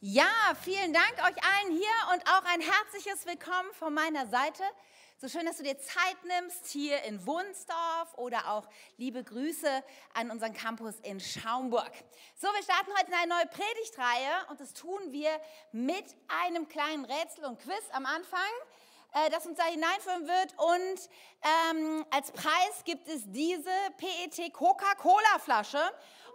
Ja, vielen Dank euch allen hier und auch ein herzliches Willkommen von meiner Seite. So schön, dass du dir Zeit nimmst hier in Wunsdorf oder auch liebe Grüße an unseren Campus in Schaumburg. So, wir starten heute eine neue Predigtreihe und das tun wir mit einem kleinen Rätsel und Quiz am Anfang äh, das uns da hineinführen wird. Und ähm, als Preis gibt es diese PET Coca-Cola-Flasche.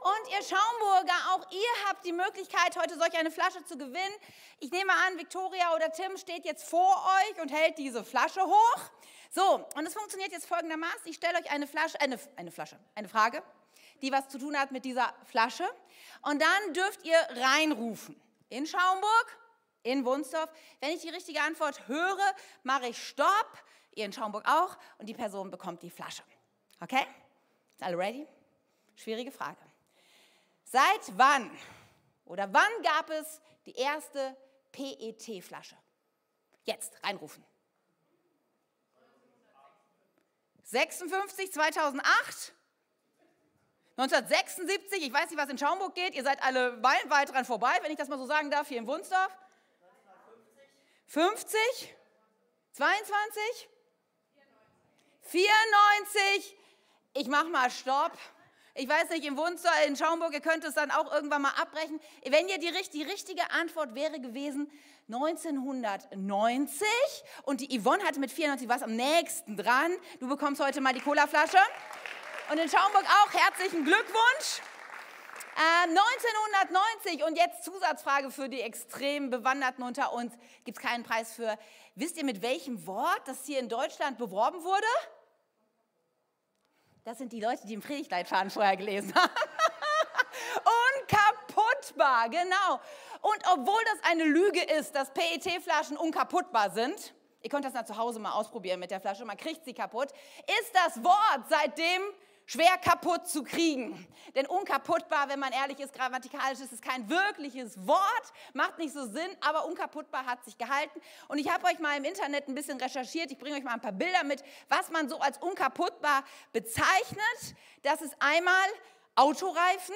Und ihr Schaumburger, auch ihr habt die Möglichkeit, heute solch eine Flasche zu gewinnen. Ich nehme an, Victoria oder Tim steht jetzt vor euch und hält diese Flasche hoch. So, und es funktioniert jetzt folgendermaßen. Ich stelle euch eine Flasche, eine, eine Flasche, eine Frage, die was zu tun hat mit dieser Flasche. Und dann dürft ihr reinrufen. In Schaumburg, in Wunsdorf. Wenn ich die richtige Antwort höre, mache ich Stopp. Ihr in Schaumburg auch. Und die Person bekommt die Flasche. Okay? Ist alle ready? Schwierige Frage. Seit wann oder wann gab es die erste PET-Flasche? Jetzt reinrufen. 56, 2008? 1976, ich weiß nicht, was in Schaumburg geht, ihr seid alle meilenweit dran vorbei, wenn ich das mal so sagen darf, hier in Wunsdorf. 50? 22? 94? Ich mach mal Stopp. Ich weiß nicht, im Wohnzimmer in Schaumburg, ihr könnt es dann auch irgendwann mal abbrechen. Wenn ihr die, die richtige Antwort wäre gewesen 1990 und die Yvonne hatte mit 94 was am nächsten dran. Du bekommst heute mal die Colaflasche. Und in Schaumburg auch herzlichen Glückwunsch. Äh, 1990 und jetzt Zusatzfrage für die extrem Bewanderten unter uns. Gibt es keinen Preis für. Wisst ihr, mit welchem Wort das hier in Deutschland beworben wurde? Das sind die Leute, die im Predigtleitfaden vorher gelesen haben. unkaputtbar, genau. Und obwohl das eine Lüge ist, dass PET-Flaschen unkaputtbar sind, ihr könnt das dann zu Hause mal ausprobieren mit der Flasche, man kriegt sie kaputt, ist das Wort seitdem schwer kaputt zu kriegen. Denn unkaputtbar, wenn man ehrlich ist, grammatikalisch ist es kein wirkliches Wort, macht nicht so Sinn, aber unkaputtbar hat sich gehalten. Und ich habe euch mal im Internet ein bisschen recherchiert, ich bringe euch mal ein paar Bilder mit, was man so als unkaputtbar bezeichnet. Das ist einmal Autoreifen,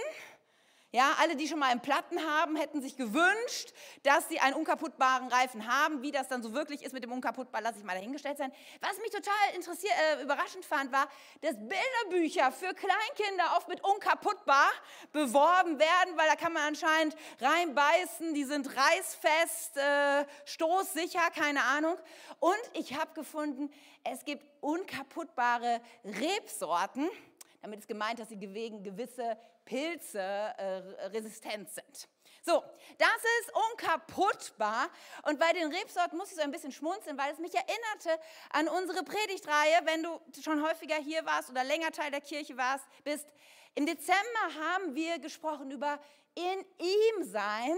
ja, alle, die schon mal einen Platten haben, hätten sich gewünscht, dass sie einen unkaputtbaren Reifen haben. Wie das dann so wirklich ist mit dem unkaputtbar, lasse ich mal dahingestellt sein. Was mich total äh, überraschend fand, war, dass Bilderbücher für Kleinkinder oft mit unkaputtbar beworben werden, weil da kann man anscheinend reinbeißen, die sind reißfest, äh, stoßsicher, keine Ahnung. Und ich habe gefunden, es gibt unkaputtbare Rebsorten. Damit ist gemeint, dass sie gegen gewisse Pilze äh, resistent sind. So, das ist unkaputtbar. Und bei den Rebsorten muss ich so ein bisschen schmunzeln, weil es mich erinnerte an unsere Predigtreihe, wenn du schon häufiger hier warst oder länger Teil der Kirche warst, bist. Im Dezember haben wir gesprochen über in ihm sein.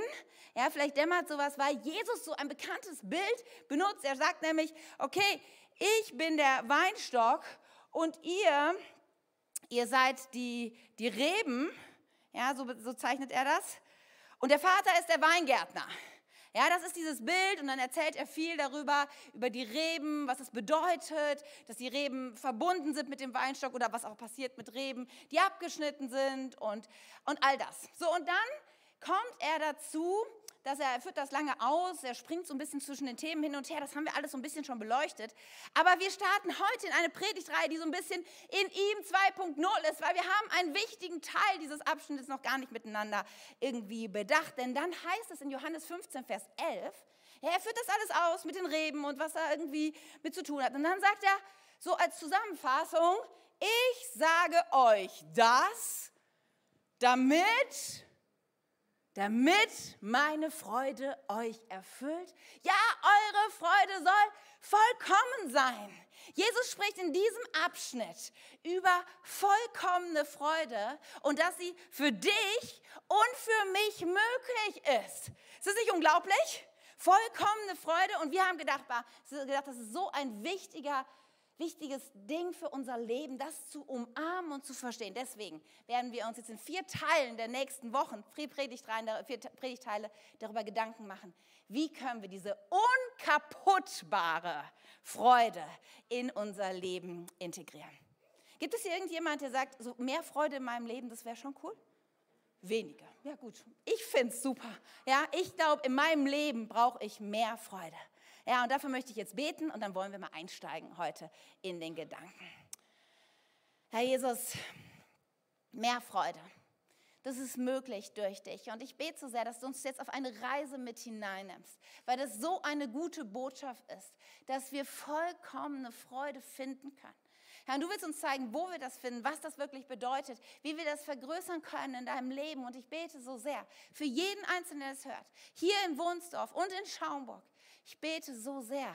Ja, vielleicht dämmert sowas, weil Jesus so ein bekanntes Bild benutzt. Er sagt nämlich, okay, ich bin der Weinstock und ihr ihr seid die, die Reben, ja, so, so zeichnet er das. Und der Vater ist der Weingärtner. Ja, das ist dieses Bild und dann erzählt er viel darüber, über die Reben, was es bedeutet, dass die Reben verbunden sind mit dem Weinstock oder was auch passiert mit Reben, die abgeschnitten sind und, und all das. So, und dann kommt er dazu, dass er, führt das lange aus, er springt so ein bisschen zwischen den Themen hin und her, das haben wir alles so ein bisschen schon beleuchtet. Aber wir starten heute in eine Predigtreihe, die so ein bisschen in ihm 2.0 ist, weil wir haben einen wichtigen Teil dieses Abschnittes noch gar nicht miteinander irgendwie bedacht. Denn dann heißt es in Johannes 15, Vers 11, ja, er führt das alles aus mit den Reben und was er irgendwie mit zu tun hat. Und dann sagt er so als Zusammenfassung, ich sage euch das, damit damit meine Freude euch erfüllt. Ja, eure Freude soll vollkommen sein. Jesus spricht in diesem Abschnitt über vollkommene Freude und dass sie für dich und für mich möglich ist. Ist das nicht unglaublich? Vollkommene Freude und wir haben gedacht, das ist so ein wichtiger wichtiges Ding für unser Leben, das zu umarmen und zu verstehen. Deswegen werden wir uns jetzt in vier Teilen der nächsten Wochen, vier Predigtteile darüber Gedanken machen, wie können wir diese unkaputtbare Freude in unser Leben integrieren. Gibt es hier irgendjemand, der sagt, so mehr Freude in meinem Leben, das wäre schon cool? Wenige. Ja gut, ich finde es super. Ja, ich glaube, in meinem Leben brauche ich mehr Freude. Ja, und dafür möchte ich jetzt beten und dann wollen wir mal einsteigen heute in den Gedanken. Herr Jesus, mehr Freude. Das ist möglich durch dich. Und ich bete so sehr, dass du uns jetzt auf eine Reise mit hineinnimmst, weil das so eine gute Botschaft ist, dass wir vollkommene Freude finden können. Herr, du willst uns zeigen, wo wir das finden, was das wirklich bedeutet, wie wir das vergrößern können in deinem Leben. Und ich bete so sehr für jeden Einzelnen, der es hört, hier in Wohnsdorf und in Schaumburg. Ich bete so sehr,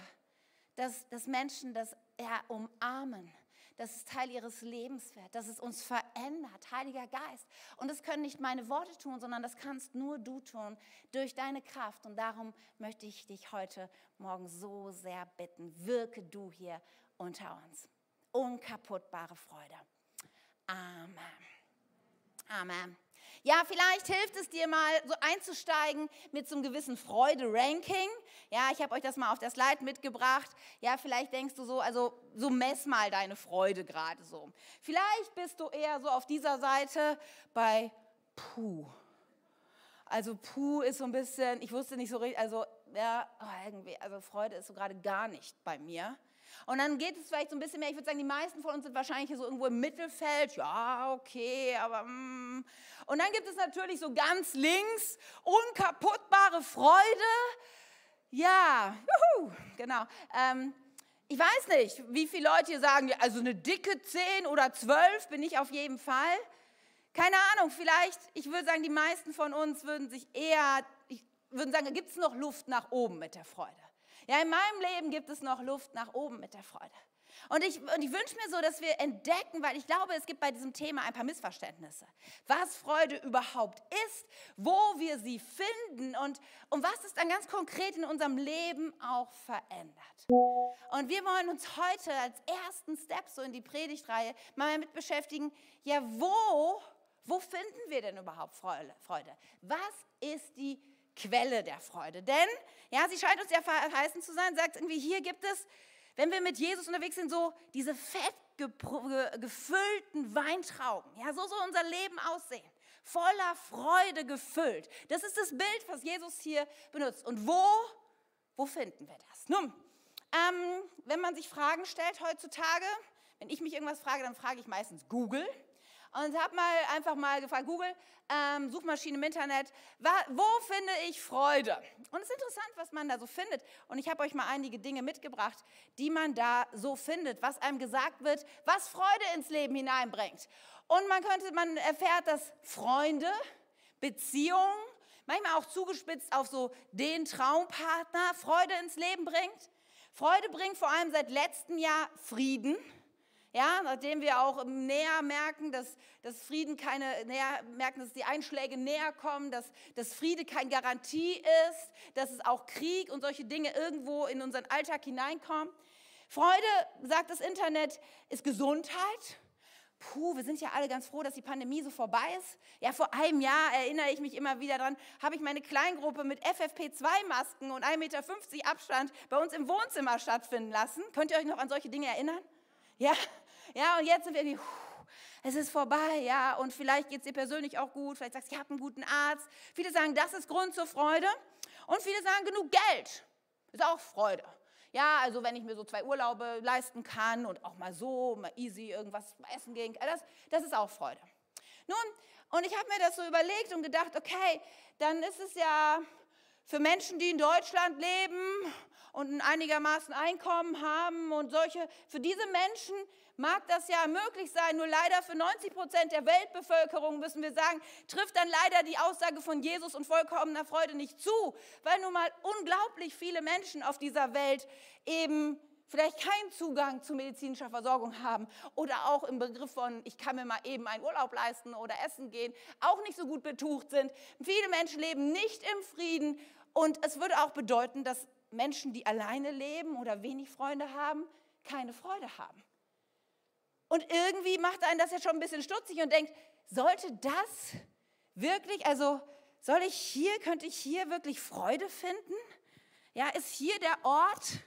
dass, dass Menschen das ja, umarmen das ist Teil ihres Lebens wird, dass es uns verändert, Heiliger Geist. Und das können nicht meine Worte tun, sondern das kannst nur du tun durch deine Kraft. Und darum möchte ich dich heute Morgen so sehr bitten, wirke du hier unter uns. Unkaputtbare Freude. Amen. Amen. Ja, vielleicht hilft es dir mal so einzusteigen mit so einem gewissen Freude-Ranking. Ja, ich habe euch das mal auf der Slide mitgebracht. Ja, vielleicht denkst du so, also so mess mal deine Freude gerade so. Vielleicht bist du eher so auf dieser Seite bei Puh. Also Puh ist so ein bisschen, ich wusste nicht so richtig, also ja, oh, irgendwie, also Freude ist so gerade gar nicht bei mir. Und dann geht es vielleicht so ein bisschen mehr, ich würde sagen, die meisten von uns sind wahrscheinlich so irgendwo im Mittelfeld. Ja, okay, aber... Mm. Und dann gibt es natürlich so ganz links unkaputtbare Freude. Ja, juhu, genau. Ähm, ich weiß nicht, wie viele Leute hier sagen, also eine dicke 10 oder 12 bin ich auf jeden Fall. Keine Ahnung, vielleicht, ich würde sagen, die meisten von uns würden sich eher, ich würde sagen, gibt es noch Luft nach oben mit der Freude. Ja, in meinem Leben gibt es noch Luft nach oben mit der Freude. Und ich, und ich wünsche mir so, dass wir entdecken, weil ich glaube, es gibt bei diesem Thema ein paar Missverständnisse, was Freude überhaupt ist, wo wir sie finden und, und was es dann ganz konkret in unserem Leben auch verändert. Und wir wollen uns heute als ersten Step so in die Predigtreihe mal damit beschäftigen, ja, wo, wo finden wir denn überhaupt Freude? Was ist die Quelle der Freude. Denn, ja, sie scheint uns ja verheißen zu sein, sagt irgendwie, hier gibt es, wenn wir mit Jesus unterwegs sind, so diese fett gefüllten Weintrauben. Ja, so soll unser Leben aussehen. Voller Freude gefüllt. Das ist das Bild, was Jesus hier benutzt. Und wo, wo finden wir das? Nun, ähm, wenn man sich Fragen stellt heutzutage, wenn ich mich irgendwas frage, dann frage ich meistens Google und habe mal einfach mal gefragt, Google, ähm, Suchmaschine im Internet, wo finde ich Freude? Und es ist interessant, was man da so findet. Und ich habe euch mal einige Dinge mitgebracht, die man da so findet, was einem gesagt wird, was Freude ins Leben hineinbringt. Und man könnte, man erfährt, dass Freunde, Beziehungen, manchmal auch zugespitzt auf so den Traumpartner, Freude ins Leben bringt. Freude bringt vor allem seit letztem Jahr Frieden. Ja, nachdem wir auch näher merken, dass, dass Frieden keine, näher merken, dass die Einschläge näher kommen, dass, dass Friede keine Garantie ist, dass es auch Krieg und solche Dinge irgendwo in unseren Alltag hineinkommen. Freude, sagt das Internet, ist Gesundheit. Puh, wir sind ja alle ganz froh, dass die Pandemie so vorbei ist. Ja, vor einem Jahr erinnere ich mich immer wieder dran, habe ich meine Kleingruppe mit FFP2-Masken und 1,50 Meter Abstand bei uns im Wohnzimmer stattfinden lassen. Könnt ihr euch noch an solche Dinge erinnern? Ja, ja, und jetzt sind wir irgendwie, es ist vorbei, ja, und vielleicht geht es dir persönlich auch gut, vielleicht sagst du, ich habe einen guten Arzt. Viele sagen, das ist Grund zur Freude. Und viele sagen, genug Geld ist auch Freude. Ja, also wenn ich mir so zwei Urlaube leisten kann und auch mal so, mal easy irgendwas essen gehen das, das ist auch Freude. Nun, und ich habe mir das so überlegt und gedacht, okay, dann ist es ja für Menschen, die in Deutschland leben und ein einigermaßen Einkommen haben und solche, für diese Menschen mag das ja möglich sein, nur leider für 90 Prozent der Weltbevölkerung müssen wir sagen, trifft dann leider die Aussage von Jesus und vollkommener Freude nicht zu, weil nun mal unglaublich viele Menschen auf dieser Welt eben vielleicht keinen Zugang zu medizinischer Versorgung haben oder auch im Begriff von, ich kann mir mal eben einen Urlaub leisten oder essen gehen, auch nicht so gut betucht sind. Viele Menschen leben nicht im Frieden und es würde auch bedeuten, dass Menschen, die alleine leben oder wenig Freunde haben, keine Freude haben. Und irgendwie macht einen das ja schon ein bisschen stutzig und denkt, sollte das wirklich, also soll ich hier, könnte ich hier wirklich Freude finden? Ja, ist hier der Ort,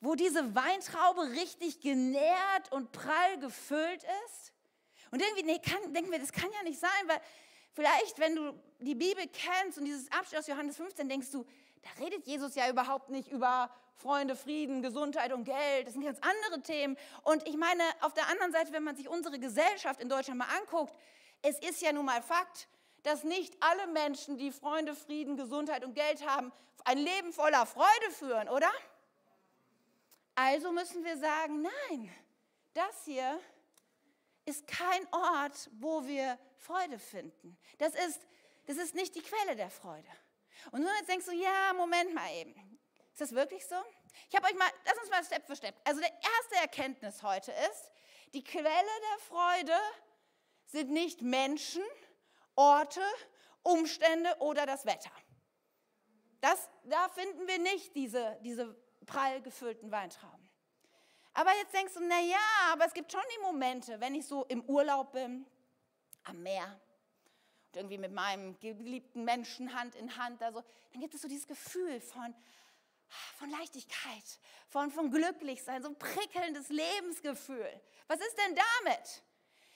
wo diese Weintraube richtig genährt und prall gefüllt ist? Und irgendwie, nee, kann, denken wir, das kann ja nicht sein, weil vielleicht, wenn du die Bibel kennst und dieses Abschnitt aus Johannes 15, denkst du, da redet Jesus ja überhaupt nicht über Freunde, Frieden, Gesundheit und Geld. Das sind ganz andere Themen. Und ich meine, auf der anderen Seite, wenn man sich unsere Gesellschaft in Deutschland mal anguckt, es ist ja nun mal Fakt, dass nicht alle Menschen, die Freunde, Frieden, Gesundheit und Geld haben, ein Leben voller Freude führen, oder? Also müssen wir sagen, nein, das hier ist kein Ort, wo wir Freude finden. Das ist, das ist nicht die Quelle der Freude. Und nun jetzt denkst du, ja, Moment mal eben. Ist das wirklich so? Ich habe euch mal, lass uns mal Step für Step. Also der erste Erkenntnis heute ist, die Quelle der Freude sind nicht Menschen, Orte, Umstände oder das Wetter. Das, da finden wir nicht diese, diese prall gefüllten Weintrauben. Aber jetzt denkst du, na ja, aber es gibt schon die Momente, wenn ich so im Urlaub bin, am Meer und irgendwie mit meinem geliebten Menschen Hand in Hand, also, dann gibt es so dieses Gefühl von, von Leichtigkeit, von, von Glücklichsein, so ein prickelndes Lebensgefühl. Was ist denn damit?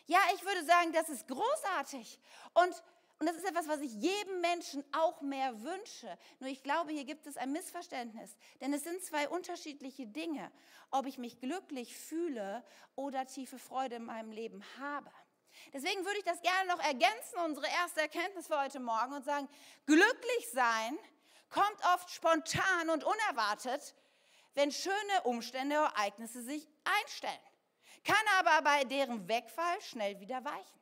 Ja, ich würde sagen, das ist großartig. Und, und das ist etwas, was ich jedem Menschen auch mehr wünsche. Nur ich glaube, hier gibt es ein Missverständnis. Denn es sind zwei unterschiedliche Dinge, ob ich mich glücklich fühle oder tiefe Freude in meinem Leben habe. Deswegen würde ich das gerne noch ergänzen, unsere erste Erkenntnis für heute Morgen, und sagen, glücklich sein kommt oft spontan und unerwartet, wenn schöne Umstände, Ereignisse sich einstellen kann aber bei deren Wegfall schnell wieder weichen.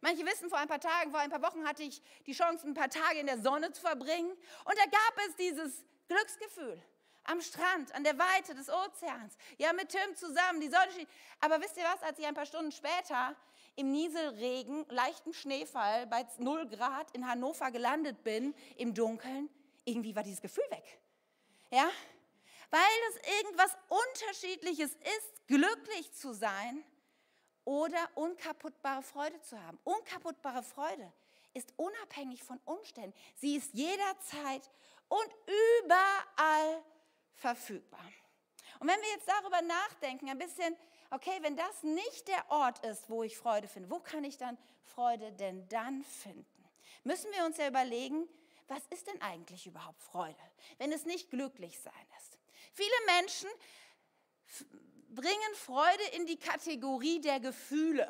Manche wissen, vor ein paar Tagen, vor ein paar Wochen hatte ich die Chance, ein paar Tage in der Sonne zu verbringen. Und da gab es dieses Glücksgefühl am Strand, an der Weite des Ozeans. Ja, mit Tim zusammen, die Sonne steht. Aber wisst ihr was, als ich ein paar Stunden später im Nieselregen, leichten Schneefall bei 0 Grad in Hannover gelandet bin, im Dunkeln, irgendwie war dieses Gefühl weg. Ja, weil es irgendwas Unterschiedliches ist, glücklich zu sein oder unkaputtbare Freude zu haben. Unkaputtbare Freude ist unabhängig von Umständen. Sie ist jederzeit und überall verfügbar. Und wenn wir jetzt darüber nachdenken, ein bisschen, okay, wenn das nicht der Ort ist, wo ich Freude finde, wo kann ich dann Freude denn dann finden? Müssen wir uns ja überlegen, was ist denn eigentlich überhaupt Freude, wenn es nicht glücklich sein ist? Viele Menschen bringen Freude in die Kategorie der Gefühle.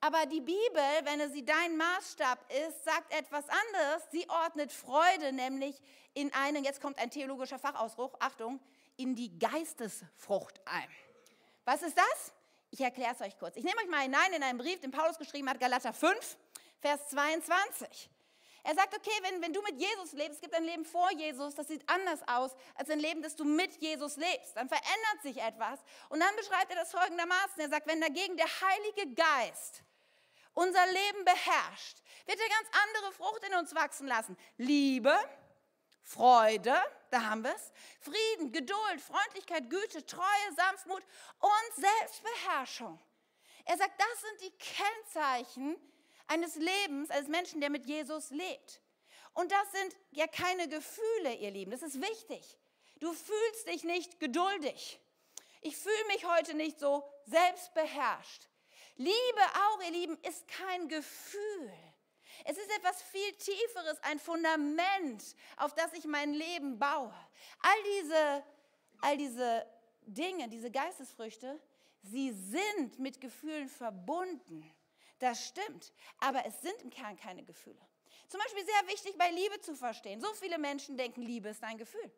Aber die Bibel, wenn sie dein Maßstab ist, sagt etwas anderes. Sie ordnet Freude nämlich in einen, jetzt kommt ein theologischer Fachausbruch, Achtung, in die Geistesfrucht ein. Was ist das? Ich erkläre es euch kurz. Ich nehme euch mal hinein in einen Brief, den Paulus geschrieben hat, Galater 5, Vers 22. Er sagt, okay, wenn, wenn du mit Jesus lebst, es gibt ein Leben vor Jesus, das sieht anders aus als ein Leben, das du mit Jesus lebst. Dann verändert sich etwas. Und dann beschreibt er das folgendermaßen. Er sagt, wenn dagegen der Heilige Geist unser Leben beherrscht, wird er ganz andere Frucht in uns wachsen lassen. Liebe, Freude, da haben wir es, Frieden, Geduld, Freundlichkeit, Güte, Treue, Sanftmut und Selbstbeherrschung. Er sagt, das sind die Kennzeichen, eines Lebens, eines Menschen, der mit Jesus lebt. Und das sind ja keine Gefühle, ihr Lieben. Das ist wichtig. Du fühlst dich nicht geduldig. Ich fühle mich heute nicht so selbstbeherrscht. Liebe auch, ihr Lieben, ist kein Gefühl. Es ist etwas viel Tieferes, ein Fundament, auf das ich mein Leben baue. All diese, all diese Dinge, diese Geistesfrüchte, sie sind mit Gefühlen verbunden. Das stimmt, aber es sind im Kern keine Gefühle. Zum Beispiel sehr wichtig bei Liebe zu verstehen. So viele Menschen denken, Liebe ist ein Gefühl.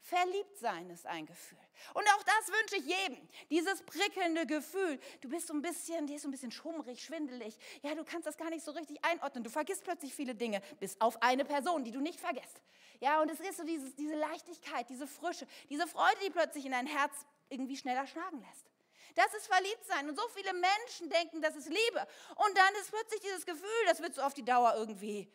Verliebt sein ist ein Gefühl. Und auch das wünsche ich jedem. Dieses prickelnde Gefühl. Du bist so ein bisschen, dir ist so ein bisschen schummrig, schwindelig. Ja, du kannst das gar nicht so richtig einordnen. Du vergisst plötzlich viele Dinge, bis auf eine Person, die du nicht vergisst. Ja, und es ist so dieses, diese Leichtigkeit, diese Frische, diese Freude, die plötzlich in dein Herz irgendwie schneller schlagen lässt. Das ist Verliebtsein. Und so viele Menschen denken, das ist Liebe. Und dann ist plötzlich dieses Gefühl, das wird so auf die Dauer irgendwie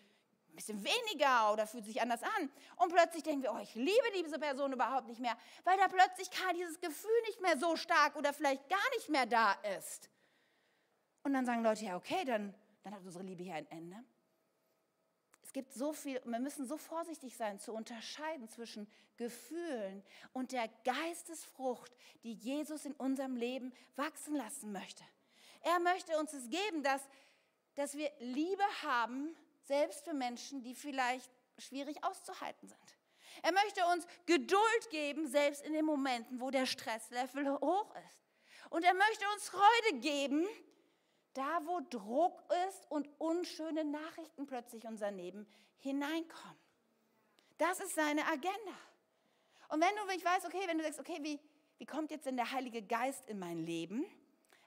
ein bisschen weniger oder fühlt sich anders an. Und plötzlich denken wir, oh, ich liebe diese Person überhaupt nicht mehr, weil da plötzlich dieses Gefühl nicht mehr so stark oder vielleicht gar nicht mehr da ist. Und dann sagen Leute, ja, okay, dann, dann hat unsere Liebe hier ein Ende. Gibt so viel, wir müssen so vorsichtig sein zu unterscheiden zwischen Gefühlen und der Geistesfrucht, die Jesus in unserem Leben wachsen lassen möchte. Er möchte uns es geben, dass, dass wir Liebe haben, selbst für Menschen, die vielleicht schwierig auszuhalten sind. Er möchte uns Geduld geben, selbst in den Momenten, wo der Stresslevel hoch ist. Und er möchte uns Freude geben, da wo Druck ist und unschöne Nachrichten plötzlich unser Leben hineinkommen. Das ist seine Agenda. Und wenn du, ich weiß, okay, wenn du sagst, okay, wie, wie kommt jetzt denn der Heilige Geist in mein Leben?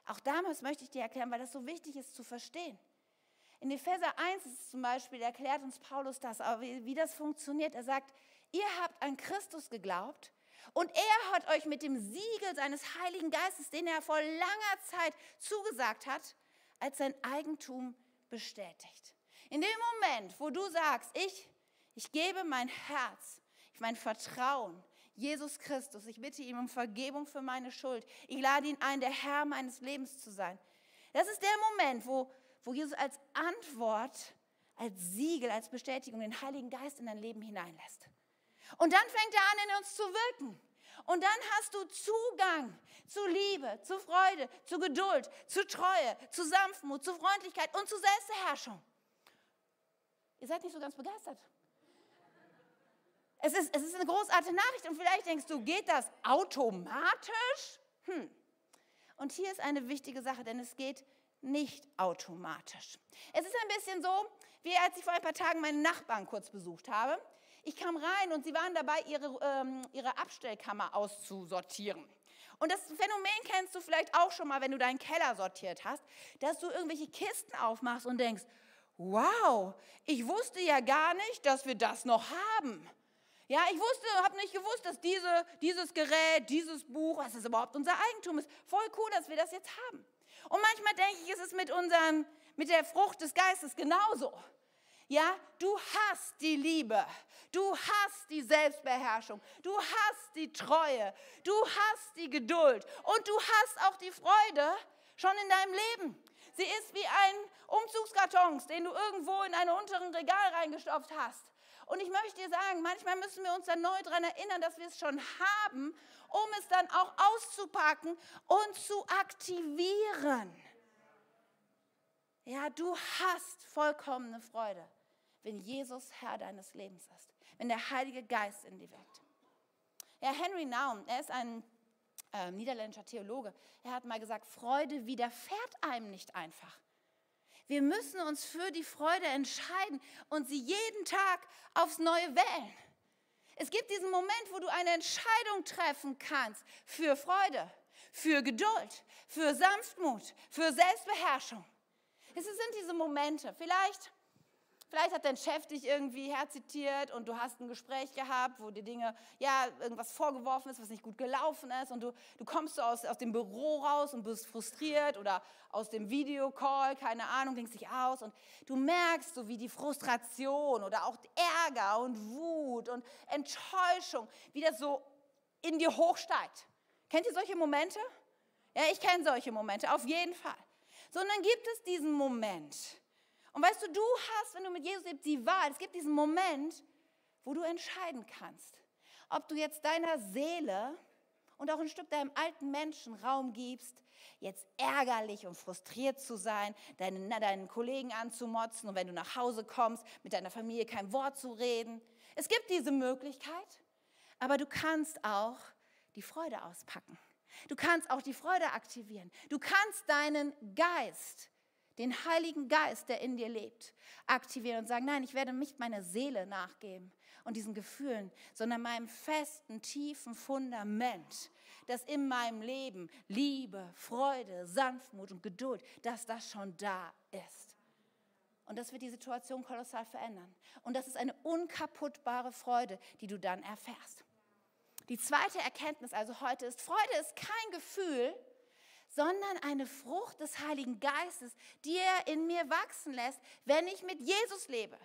Auch damals möchte ich dir erklären, weil das so wichtig ist zu verstehen. In Epheser 1 ist zum Beispiel, erklärt uns Paulus das, wie das funktioniert. Er sagt, ihr habt an Christus geglaubt und er hat euch mit dem Siegel seines Heiligen Geistes, den er vor langer Zeit zugesagt hat, als sein Eigentum bestätigt. In dem Moment, wo du sagst, ich, ich gebe mein Herz, mein Vertrauen, Jesus Christus, ich bitte ihn um Vergebung für meine Schuld, ich lade ihn ein, der Herr meines Lebens zu sein. Das ist der Moment, wo, wo Jesus als Antwort, als Siegel, als Bestätigung den Heiligen Geist in dein Leben hineinlässt. Und dann fängt er an, in uns zu wirken. Und dann hast du Zugang zu Liebe, zu Freude, zu Geduld, zu Treue, zu Sanftmut, zu Freundlichkeit und zu Selbstbeherrschung. Ihr seid nicht so ganz begeistert. Es ist, es ist eine großartige Nachricht und vielleicht denkst du, geht das automatisch? Hm. Und hier ist eine wichtige Sache, denn es geht nicht automatisch. Es ist ein bisschen so, wie als ich vor ein paar Tagen meinen Nachbarn kurz besucht habe. Ich kam rein und sie waren dabei, ihre, ähm, ihre Abstellkammer auszusortieren. Und das Phänomen kennst du vielleicht auch schon mal, wenn du deinen Keller sortiert hast, dass du irgendwelche Kisten aufmachst und denkst, wow, ich wusste ja gar nicht, dass wir das noch haben. Ja, ich wusste, habe nicht gewusst, dass diese, dieses Gerät, dieses Buch, was ist überhaupt unser Eigentum ist. Voll cool, dass wir das jetzt haben. Und manchmal denke ich, ist es mit, unseren, mit der Frucht des Geistes genauso. Ja, du hast die Liebe, du hast die Selbstbeherrschung, du hast die Treue, du hast die Geduld und du hast auch die Freude schon in deinem Leben. Sie ist wie ein Umzugskarton, den du irgendwo in einen unteren Regal reingestopft hast. Und ich möchte dir sagen, manchmal müssen wir uns dann neu daran erinnern, dass wir es schon haben, um es dann auch auszupacken und zu aktivieren. Ja, du hast vollkommene Freude wenn Jesus Herr deines Lebens ist, wenn der Heilige Geist in dir wirkt. Ja, Henry Naum, er ist ein äh, niederländischer Theologe, er hat mal gesagt, Freude widerfährt einem nicht einfach. Wir müssen uns für die Freude entscheiden und sie jeden Tag aufs Neue wählen. Es gibt diesen Moment, wo du eine Entscheidung treffen kannst für Freude, für Geduld, für Sanftmut, für Selbstbeherrschung. Es sind diese Momente. Vielleicht Vielleicht hat dein Chef dich irgendwie herzitiert und du hast ein Gespräch gehabt, wo dir Dinge, ja, irgendwas vorgeworfen ist, was nicht gut gelaufen ist und du, du kommst so aus, aus dem Büro raus und bist frustriert oder aus dem Videocall, keine Ahnung, denkst dich aus und du merkst so, wie die Frustration oder auch Ärger und Wut und Enttäuschung, wie das so in dir hochsteigt. Kennt ihr solche Momente? Ja, ich kenne solche Momente, auf jeden Fall. Sondern gibt es diesen Moment, und weißt du, du hast, wenn du mit Jesus lebst, die Wahl. Es gibt diesen Moment, wo du entscheiden kannst, ob du jetzt deiner Seele und auch ein Stück deinem alten Menschen Raum gibst, jetzt ärgerlich und frustriert zu sein, deinen, deinen Kollegen anzumotzen und wenn du nach Hause kommst, mit deiner Familie kein Wort zu reden. Es gibt diese Möglichkeit, aber du kannst auch die Freude auspacken. Du kannst auch die Freude aktivieren. Du kannst deinen Geist den Heiligen Geist, der in dir lebt, aktivieren und sagen, nein, ich werde nicht meiner Seele nachgeben und diesen Gefühlen, sondern meinem festen, tiefen Fundament, dass in meinem Leben Liebe, Freude, Sanftmut und Geduld, dass das schon da ist. Und das wird die Situation kolossal verändern. Und das ist eine unkaputtbare Freude, die du dann erfährst. Die zweite Erkenntnis also heute ist, Freude ist kein Gefühl, sondern eine Frucht des Heiligen Geistes, die er in mir wachsen lässt, wenn ich mit Jesus lebe.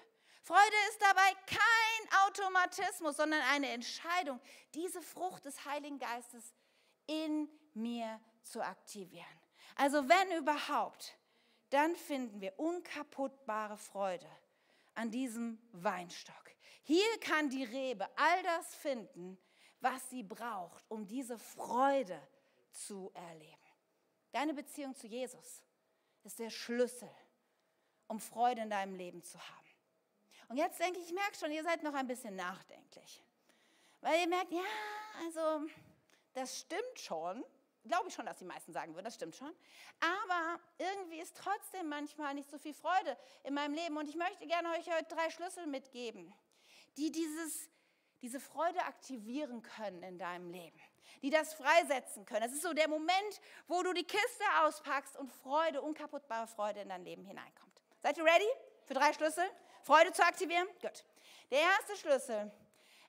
Freude ist dabei kein Automatismus, sondern eine Entscheidung, diese Frucht des Heiligen Geistes in mir zu aktivieren. Also wenn überhaupt, dann finden wir unkaputtbare Freude an diesem Weinstock. Hier kann die Rebe all das finden, was sie braucht, um diese Freude zu erleben. Deine Beziehung zu Jesus ist der Schlüssel, um Freude in deinem Leben zu haben. Und jetzt denke ich, ich merke schon, ihr seid noch ein bisschen nachdenklich. Weil ihr merkt, ja, also das stimmt schon. Glaube ich schon, dass die meisten sagen würden, das stimmt schon. Aber irgendwie ist trotzdem manchmal nicht so viel Freude in meinem Leben. Und ich möchte gerne euch heute drei Schlüssel mitgeben, die dieses, diese Freude aktivieren können in deinem Leben die das freisetzen können. Das ist so der Moment, wo du die Kiste auspackst und Freude, unkaputtbare Freude in dein Leben hineinkommt. Seid ihr ready für drei Schlüssel? Freude zu aktivieren? Gut. Der erste Schlüssel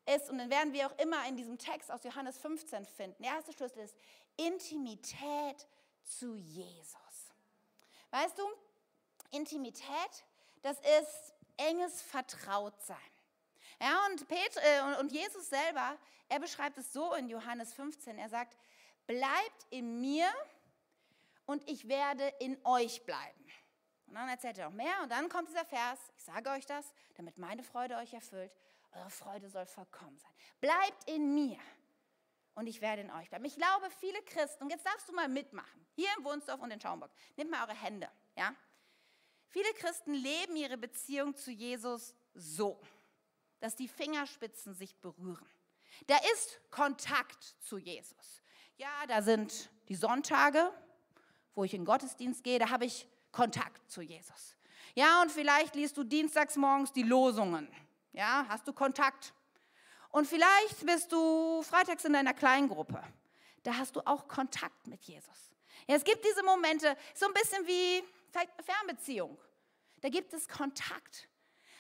ist, und den werden wir auch immer in diesem Text aus Johannes 15 finden, der erste Schlüssel ist Intimität zu Jesus. Weißt du, Intimität, das ist enges Vertrautsein. Ja, und, Pet, äh, und Jesus selber, er beschreibt es so in Johannes 15. Er sagt, bleibt in mir und ich werde in euch bleiben. Und dann erzählt er noch mehr und dann kommt dieser Vers, ich sage euch das, damit meine Freude euch erfüllt. Eure Freude soll vollkommen sein. Bleibt in mir und ich werde in euch bleiben. Ich glaube, viele Christen, und jetzt darfst du mal mitmachen, hier im Wunsdorf und in Schaumburg, nehmt mal eure Hände, ja? Viele Christen leben ihre Beziehung zu Jesus so dass die Fingerspitzen sich berühren. Da ist Kontakt zu Jesus. Ja, da sind die Sonntage, wo ich in den Gottesdienst gehe, da habe ich Kontakt zu Jesus. Ja, und vielleicht liest du dienstags morgens die Losungen. Ja, hast du Kontakt. Und vielleicht bist du freitags in deiner Kleingruppe. Da hast du auch Kontakt mit Jesus. Ja, es gibt diese Momente, so ein bisschen wie Fernbeziehung. Da gibt es Kontakt.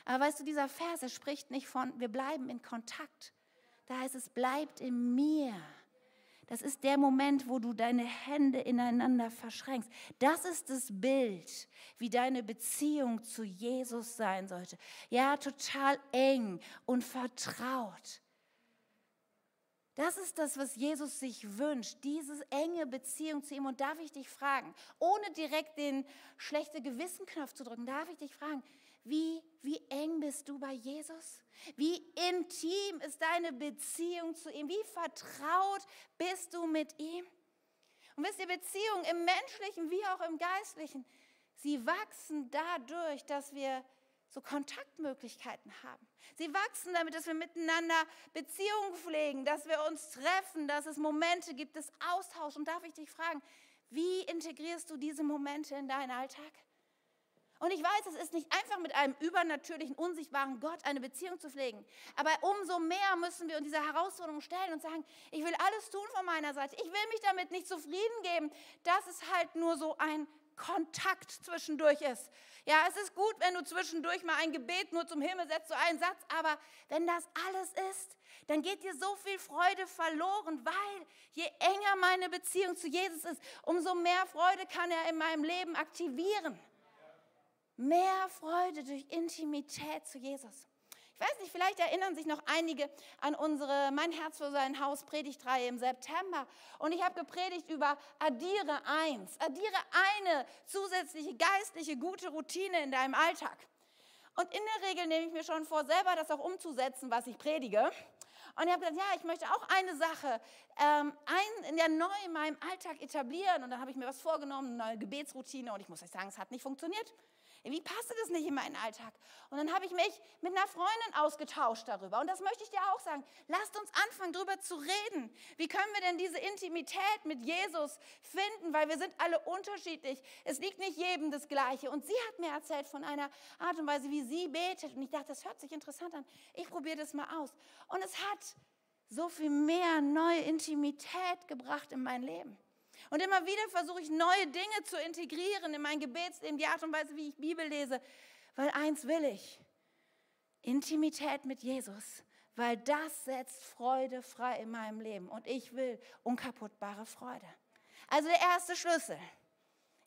Aber weißt du, dieser Vers, er spricht nicht von, wir bleiben in Kontakt. Da heißt es, bleibt in mir. Das ist der Moment, wo du deine Hände ineinander verschränkst. Das ist das Bild, wie deine Beziehung zu Jesus sein sollte. Ja, total eng und vertraut. Das ist das, was Jesus sich wünscht, diese enge Beziehung zu ihm. Und darf ich dich fragen, ohne direkt den schlechte Gewissenknopf zu drücken, darf ich dich fragen, wie, wie eng bist du bei Jesus? Wie intim ist deine Beziehung zu ihm? Wie vertraut bist du mit ihm? Und wisst ihr, Beziehungen im menschlichen wie auch im geistlichen, sie wachsen dadurch, dass wir so Kontaktmöglichkeiten haben. Sie wachsen damit, dass wir miteinander Beziehungen pflegen, dass wir uns treffen, dass es Momente gibt des Austauschs. Und darf ich dich fragen, wie integrierst du diese Momente in deinen Alltag? Und ich weiß, es ist nicht einfach mit einem übernatürlichen, unsichtbaren Gott eine Beziehung zu pflegen. Aber umso mehr müssen wir uns dieser Herausforderung stellen und sagen, ich will alles tun von meiner Seite. Ich will mich damit nicht zufrieden geben, dass es halt nur so ein Kontakt zwischendurch ist. Ja, es ist gut, wenn du zwischendurch mal ein Gebet nur zum Himmel setzt, so einen Satz, aber wenn das alles ist, dann geht dir so viel Freude verloren, weil je enger meine Beziehung zu Jesus ist, umso mehr Freude kann er in meinem Leben aktivieren. Mehr Freude durch Intimität zu Jesus. Ich weiß nicht, vielleicht erinnern sich noch einige an unsere Mein Herz für sein Haus Predigtreihe im September. Und ich habe gepredigt über addiere eins. Addiere eine zusätzliche geistliche gute Routine in deinem Alltag. Und in der Regel nehme ich mir schon vor, selber das auch umzusetzen, was ich predige. Und ich habe gesagt, ja, ich möchte auch eine Sache ähm, ein, ja, neu in meinem Alltag etablieren. Und dann habe ich mir was vorgenommen, eine neue Gebetsroutine. Und ich muss euch sagen, es hat nicht funktioniert. Wie passte das nicht in meinen Alltag? Und dann habe ich mich mit einer Freundin ausgetauscht darüber. Und das möchte ich dir auch sagen. Lasst uns anfangen, darüber zu reden. Wie können wir denn diese Intimität mit Jesus finden? Weil wir sind alle unterschiedlich. Es liegt nicht jedem das Gleiche. Und sie hat mir erzählt von einer Art und Weise, wie sie betet. Und ich dachte, das hört sich interessant an. Ich probiere das mal aus. Und es hat so viel mehr neue Intimität gebracht in mein Leben. Und immer wieder versuche ich neue Dinge zu integrieren in mein Gebetsleben, die Art und Weise, wie ich Bibel lese. Weil eins will ich, Intimität mit Jesus, weil das setzt Freude frei in meinem Leben. Und ich will unkaputtbare Freude. Also der erste Schlüssel,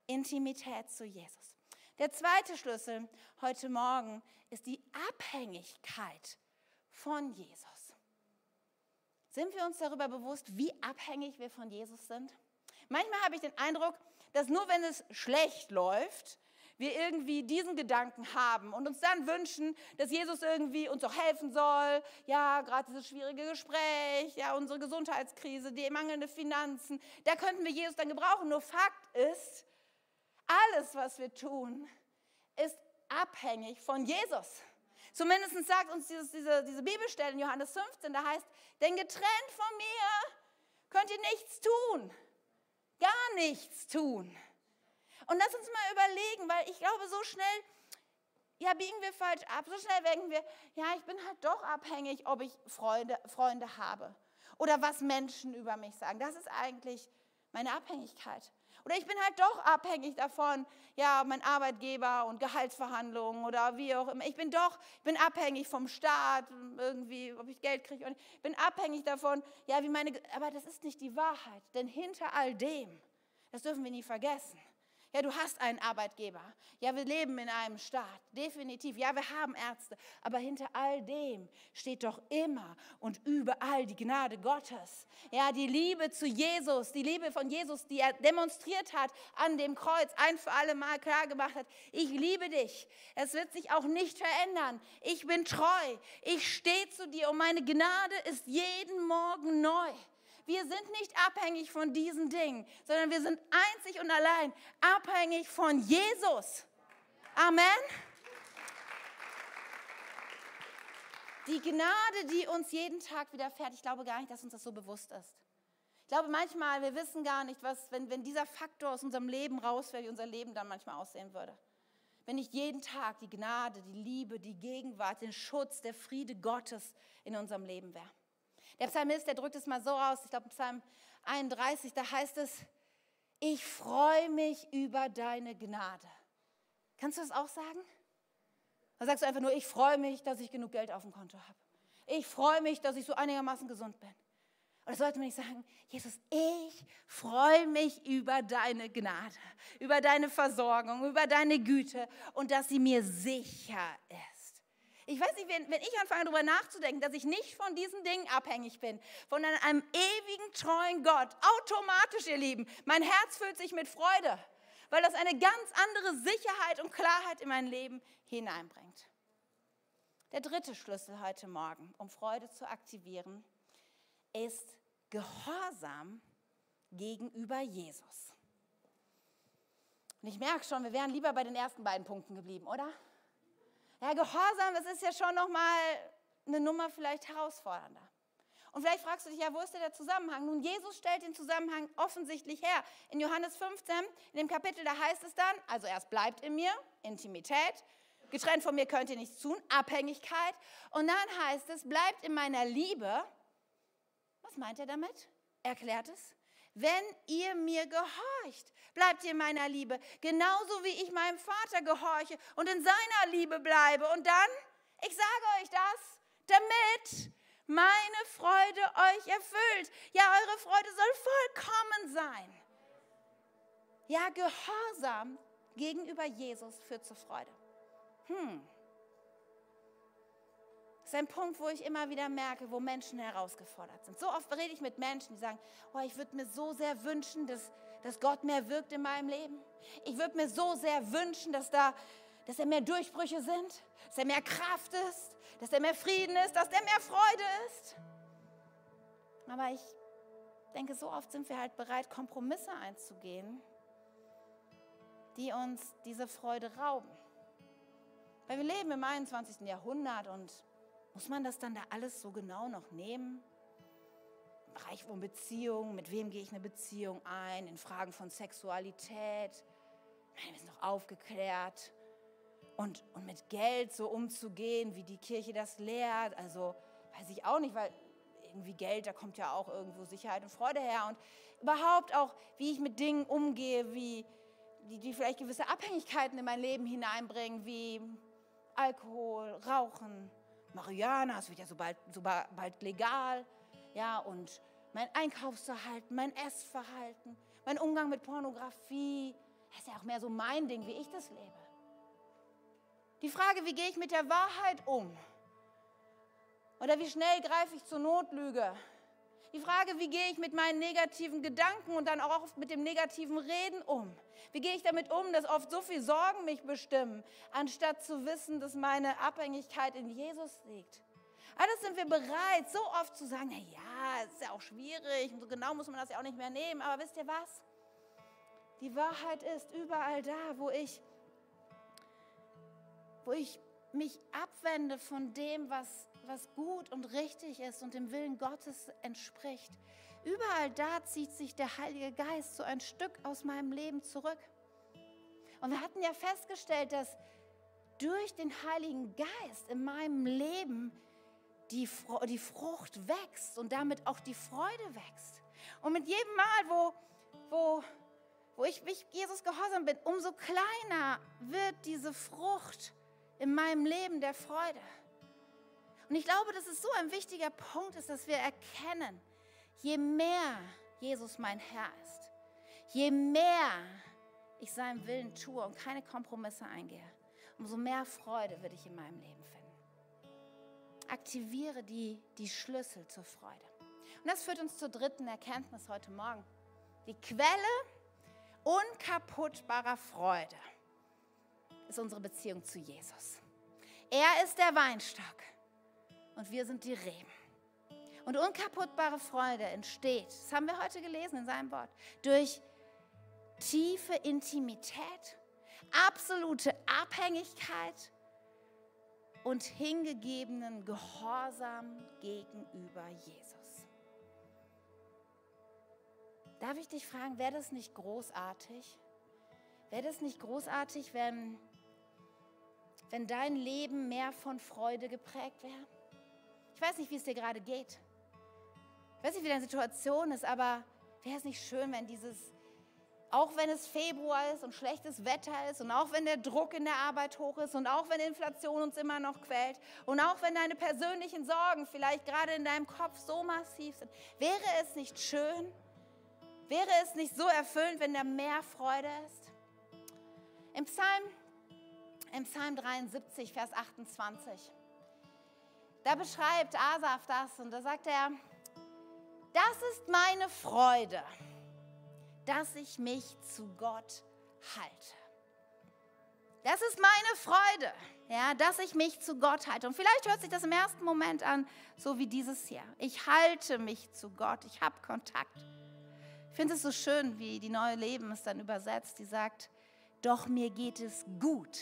Intimität zu Jesus. Der zweite Schlüssel heute Morgen ist die Abhängigkeit von Jesus. Sind wir uns darüber bewusst, wie abhängig wir von Jesus sind? Manchmal habe ich den Eindruck, dass nur wenn es schlecht läuft, wir irgendwie diesen Gedanken haben und uns dann wünschen, dass Jesus irgendwie uns auch helfen soll. Ja, gerade dieses schwierige Gespräch, ja, unsere Gesundheitskrise, die mangelnde Finanzen, da könnten wir Jesus dann gebrauchen. Nur Fakt ist, Alles, was wir tun, ist abhängig von Jesus. Zumindest sagt uns dieses, diese, diese Bibelstelle in Johannes 15, da heißt, denn getrennt von mir könnt ihr nichts tun. Gar nichts tun. Und lass uns mal überlegen, weil ich glaube, so schnell, ja, biegen wir falsch ab. So schnell denken wir, ja, ich bin halt doch abhängig, ob ich Freunde, Freunde habe oder was Menschen über mich sagen. Das ist eigentlich meine Abhängigkeit. Oder ich bin halt doch abhängig davon, ja, mein Arbeitgeber und Gehaltsverhandlungen oder wie auch immer. Ich bin doch, ich bin abhängig vom Staat, irgendwie, ob ich Geld kriege. Ich bin abhängig davon, ja, wie meine, aber das ist nicht die Wahrheit. Denn hinter all dem, das dürfen wir nie vergessen, ja, du hast einen Arbeitgeber. Ja, wir leben in einem Staat. Definitiv. Ja, wir haben Ärzte. Aber hinter all dem steht doch immer und überall die Gnade Gottes. Ja, die Liebe zu Jesus, die Liebe von Jesus, die er demonstriert hat an dem Kreuz, ein für alle Mal klar gemacht hat. Ich liebe dich. Es wird sich auch nicht verändern. Ich bin treu. Ich stehe zu dir und meine Gnade ist jeden Morgen neu. Wir sind nicht abhängig von diesen Dingen, sondern wir sind einzig und allein abhängig von Jesus. Amen. Die Gnade, die uns jeden Tag widerfährt, ich glaube gar nicht, dass uns das so bewusst ist. Ich glaube manchmal, wir wissen gar nicht, was, wenn, wenn dieser Faktor aus unserem Leben rausfällt, wie unser Leben dann manchmal aussehen würde. Wenn nicht jeden Tag die Gnade, die Liebe, die Gegenwart, den Schutz, der Friede Gottes in unserem Leben wäre. Der Psalmist, der drückt es mal so aus, ich glaube Psalm 31, da heißt es, ich freue mich über deine Gnade. Kannst du das auch sagen? Dann sagst du einfach nur, ich freue mich, dass ich genug Geld auf dem Konto habe. Ich freue mich, dass ich so einigermaßen gesund bin. Oder sollte man nicht sagen, Jesus, ich freue mich über deine Gnade, über deine Versorgung, über deine Güte und dass sie mir sicher ist. Ich weiß nicht, wenn, wenn ich anfange darüber nachzudenken, dass ich nicht von diesen Dingen abhängig bin, von einem ewigen, treuen Gott, automatisch, ihr Lieben, mein Herz füllt sich mit Freude, weil das eine ganz andere Sicherheit und Klarheit in mein Leben hineinbringt. Der dritte Schlüssel heute Morgen, um Freude zu aktivieren, ist Gehorsam gegenüber Jesus. Und ich merke schon, wir wären lieber bei den ersten beiden Punkten geblieben, oder? Ja, Gehorsam, das ist ja schon nochmal eine Nummer vielleicht herausfordernder. Und vielleicht fragst du dich ja, wo ist denn der Zusammenhang? Nun, Jesus stellt den Zusammenhang offensichtlich her. In Johannes 15, in dem Kapitel, da heißt es dann, also erst bleibt in mir, Intimität, getrennt von mir könnt ihr nichts tun, Abhängigkeit. Und dann heißt es, bleibt in meiner Liebe. Was meint er damit? Erklärt es wenn ihr mir gehorcht. Bleibt ihr in meiner Liebe, genauso wie ich meinem Vater gehorche und in seiner Liebe bleibe. Und dann, ich sage euch das, damit meine Freude euch erfüllt. Ja, eure Freude soll vollkommen sein. Ja, Gehorsam gegenüber Jesus führt zur Freude. Hm. Das ist ein Punkt, wo ich immer wieder merke, wo Menschen herausgefordert sind. So oft rede ich mit Menschen, die sagen, oh, ich würde mir so sehr wünschen, dass, dass Gott mehr wirkt in meinem Leben. Ich würde mir so sehr wünschen, dass da dass er mehr Durchbrüche sind, dass er mehr Kraft ist, dass er mehr Frieden ist, dass er mehr Freude ist. Aber ich denke, so oft sind wir halt bereit, Kompromisse einzugehen, die uns diese Freude rauben. Weil wir leben im 21. Jahrhundert und muss man das dann da alles so genau noch nehmen? Im Bereich von Beziehungen, mit wem gehe ich eine Beziehung ein, in Fragen von Sexualität. Nein, wir sind doch aufgeklärt. Und, und mit Geld so umzugehen, wie die Kirche das lehrt, also weiß ich auch nicht, weil irgendwie Geld, da kommt ja auch irgendwo Sicherheit und Freude her. Und überhaupt auch, wie ich mit Dingen umgehe, wie, die, die vielleicht gewisse Abhängigkeiten in mein Leben hineinbringen, wie Alkohol, Rauchen, Marihuana, es wird ja so bald, so bald legal. Ja, und mein Einkaufsverhalten, mein Essverhalten, mein Umgang mit Pornografie, das ist ja auch mehr so mein Ding, wie ich das lebe. Die Frage, wie gehe ich mit der Wahrheit um? Oder wie schnell greife ich zur Notlüge? Die Frage, wie gehe ich mit meinen negativen Gedanken und dann auch oft mit dem negativen Reden um? Wie gehe ich damit um, dass oft so viel Sorgen mich bestimmen, anstatt zu wissen, dass meine Abhängigkeit in Jesus liegt? Alles sind wir bereit, so oft zu sagen, na ja, es ist ja auch schwierig und so genau muss man das ja auch nicht mehr nehmen. Aber wisst ihr was? Die Wahrheit ist überall da, wo ich, wo ich mich abwende von dem, was, was gut und richtig ist und dem Willen Gottes entspricht. Überall da zieht sich der Heilige Geist so ein Stück aus meinem Leben zurück. Und wir hatten ja festgestellt, dass durch den Heiligen Geist in meinem Leben die, die Frucht wächst und damit auch die Freude wächst. Und mit jedem Mal, wo, wo, wo ich mich Jesus gehorsam bin, umso kleiner wird diese Frucht in meinem Leben der Freude. Und ich glaube, dass es so ein wichtiger Punkt ist, dass wir erkennen, je mehr Jesus mein Herr ist, je mehr ich seinen Willen tue und keine Kompromisse eingehe, umso mehr Freude würde ich in meinem Leben finden. Aktiviere die, die Schlüssel zur Freude. Und das führt uns zur dritten Erkenntnis heute Morgen. Die Quelle unkaputtbarer Freude ist unsere Beziehung zu Jesus. Er ist der Weinstock und wir sind die Reben. Und unkaputtbare Freude entsteht, das haben wir heute gelesen in seinem Wort, durch tiefe Intimität, absolute Abhängigkeit und hingegebenen Gehorsam gegenüber Jesus. Darf ich dich fragen, wäre das nicht großartig? Wäre das nicht großartig, wenn, wenn dein Leben mehr von Freude geprägt wäre? Ich weiß nicht, wie es dir gerade geht. Ich weiß nicht, wie deine Situation ist, aber wäre es nicht schön, wenn dieses auch wenn es Februar ist und schlechtes Wetter ist und auch wenn der Druck in der Arbeit hoch ist und auch wenn Inflation uns immer noch quält und auch wenn deine persönlichen Sorgen vielleicht gerade in deinem Kopf so massiv sind, wäre es nicht schön, wäre es nicht so erfüllend, wenn da mehr Freude ist? Im Psalm, im Psalm 73, Vers 28, da beschreibt Asaf das und da sagt er, das ist meine Freude dass ich mich zu Gott halte. Das ist meine Freude, ja, dass ich mich zu Gott halte. Und vielleicht hört sich das im ersten Moment an, so wie dieses hier. Ich halte mich zu Gott, ich habe Kontakt. Ich finde es so schön, wie die neue Leben es dann übersetzt. Die sagt, doch mir geht es gut,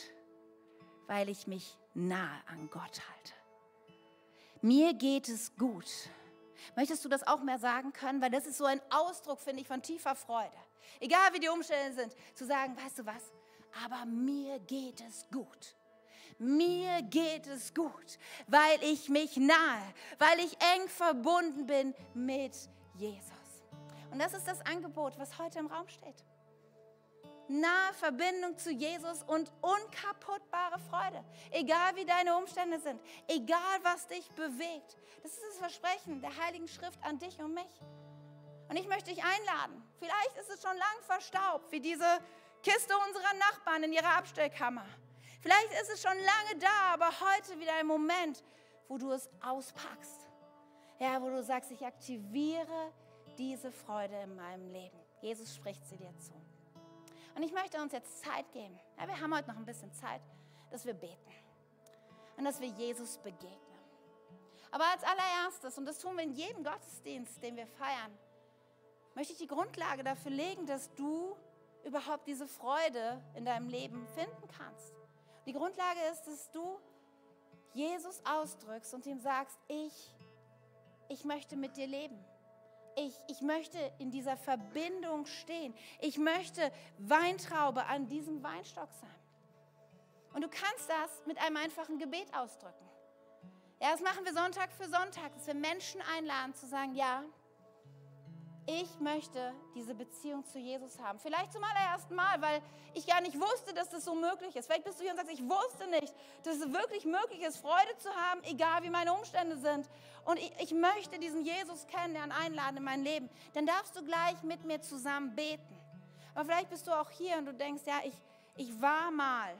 weil ich mich nahe an Gott halte. Mir geht es gut, Möchtest du das auch mehr sagen können? Weil das ist so ein Ausdruck, finde ich, von tiefer Freude. Egal wie die Umstände sind, zu sagen, weißt du was, aber mir geht es gut. Mir geht es gut, weil ich mich nahe, weil ich eng verbunden bin mit Jesus. Und das ist das Angebot, was heute im Raum steht nahe Verbindung zu Jesus und unkaputtbare Freude. Egal wie deine Umstände sind, egal was dich bewegt. Das ist das Versprechen der Heiligen Schrift an dich und mich. Und ich möchte dich einladen. Vielleicht ist es schon lang verstaubt, wie diese Kiste unserer Nachbarn in ihrer Abstellkammer. Vielleicht ist es schon lange da, aber heute wieder ein Moment, wo du es auspackst. Ja, wo du sagst, ich aktiviere diese Freude in meinem Leben. Jesus spricht sie dir zu. Und ich möchte uns jetzt Zeit geben. Ja, wir haben heute noch ein bisschen Zeit, dass wir beten und dass wir Jesus begegnen. Aber als allererstes, und das tun wir in jedem Gottesdienst, den wir feiern, möchte ich die Grundlage dafür legen, dass du überhaupt diese Freude in deinem Leben finden kannst. Die Grundlage ist, dass du Jesus ausdrückst und ihm sagst, ich, ich möchte mit dir leben ich, ich möchte in dieser Verbindung stehen. Ich möchte Weintraube an diesem Weinstock sein. Und du kannst das mit einem einfachen Gebet ausdrücken. Ja, das machen wir Sonntag für Sonntag, dass wir Menschen einladen zu sagen, ja, ich möchte diese Beziehung zu Jesus haben. Vielleicht zum allerersten Mal, weil ich gar nicht wusste, dass das so möglich ist. Vielleicht bist du hier und sagst, ich wusste nicht, dass es wirklich möglich ist, Freude zu haben, egal wie meine Umstände sind. Und ich, ich möchte diesen Jesus kennenlernen, einladen in mein Leben. Dann darfst du gleich mit mir zusammen beten. Aber vielleicht bist du auch hier und du denkst, ja, ich, ich war mal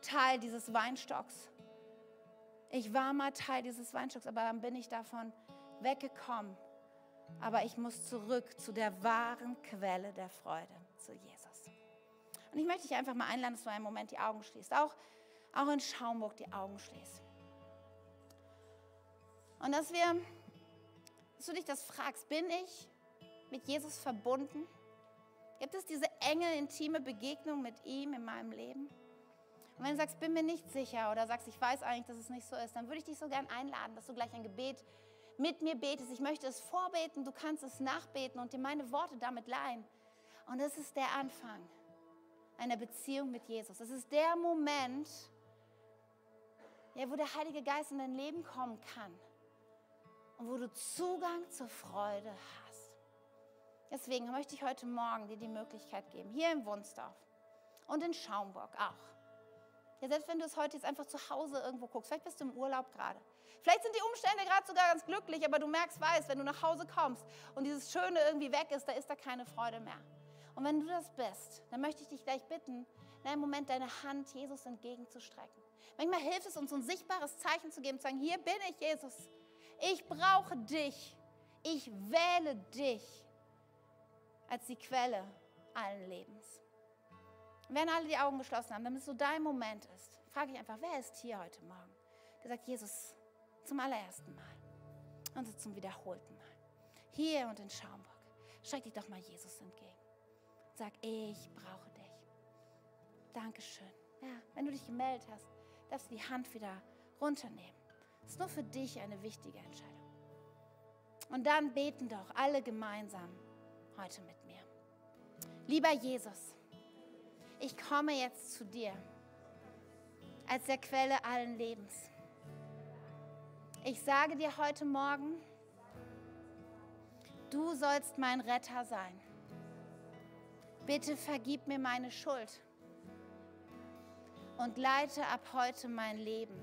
Teil dieses Weinstocks. Ich war mal Teil dieses Weinstocks, aber dann bin ich davon weggekommen aber ich muss zurück zu der wahren Quelle der Freude, zu Jesus. Und ich möchte dich einfach mal einladen, dass du einen Moment die Augen schließt. Auch, auch in Schaumburg die Augen schließt. Und dass wir, dass du dich das fragst, bin ich mit Jesus verbunden? Gibt es diese enge, intime Begegnung mit ihm in meinem Leben? Und wenn du sagst, bin mir nicht sicher oder sagst, ich weiß eigentlich, dass es nicht so ist, dann würde ich dich so gern einladen, dass du gleich ein Gebet mit mir betest. Ich möchte es vorbeten, du kannst es nachbeten und dir meine Worte damit leihen. Und es ist der Anfang einer Beziehung mit Jesus. Es ist der Moment, ja, wo der Heilige Geist in dein Leben kommen kann und wo du Zugang zur Freude hast. Deswegen möchte ich heute Morgen dir die Möglichkeit geben, hier in Wunsdorf und in Schaumburg auch. Ja, selbst wenn du es heute jetzt einfach zu Hause irgendwo guckst, vielleicht bist du im Urlaub gerade. Vielleicht sind die Umstände gerade sogar ganz glücklich, aber du merkst, weißt, wenn du nach Hause kommst und dieses Schöne irgendwie weg ist, da ist da keine Freude mehr. Und wenn du das bist, dann möchte ich dich gleich bitten, in einem Moment deine Hand Jesus entgegenzustrecken. Manchmal hilft es uns, ein sichtbares Zeichen zu geben, zu sagen, hier bin ich, Jesus. Ich brauche dich. Ich wähle dich als die Quelle allen Lebens. Wenn alle die Augen geschlossen haben, damit es so dein Moment ist, frage ich einfach, wer ist hier heute Morgen? Der sagt, Jesus, zum allerersten Mal und zum wiederholten Mal. Hier und in Schaumburg. Streck dich doch mal Jesus entgegen. Sag, ich brauche dich. Dankeschön. Ja, wenn du dich gemeldet hast, darfst du die Hand wieder runternehmen. Das ist nur für dich eine wichtige Entscheidung. Und dann beten doch alle gemeinsam heute mit mir. Lieber Jesus, ich komme jetzt zu dir als der Quelle allen Lebens. Ich sage dir heute Morgen, du sollst mein Retter sein. Bitte vergib mir meine Schuld und leite ab heute mein Leben.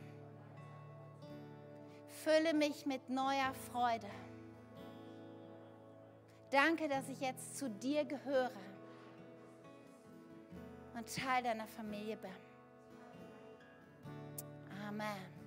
Fülle mich mit neuer Freude. Danke, dass ich jetzt zu dir gehöre und Teil deiner Familie bin. Amen.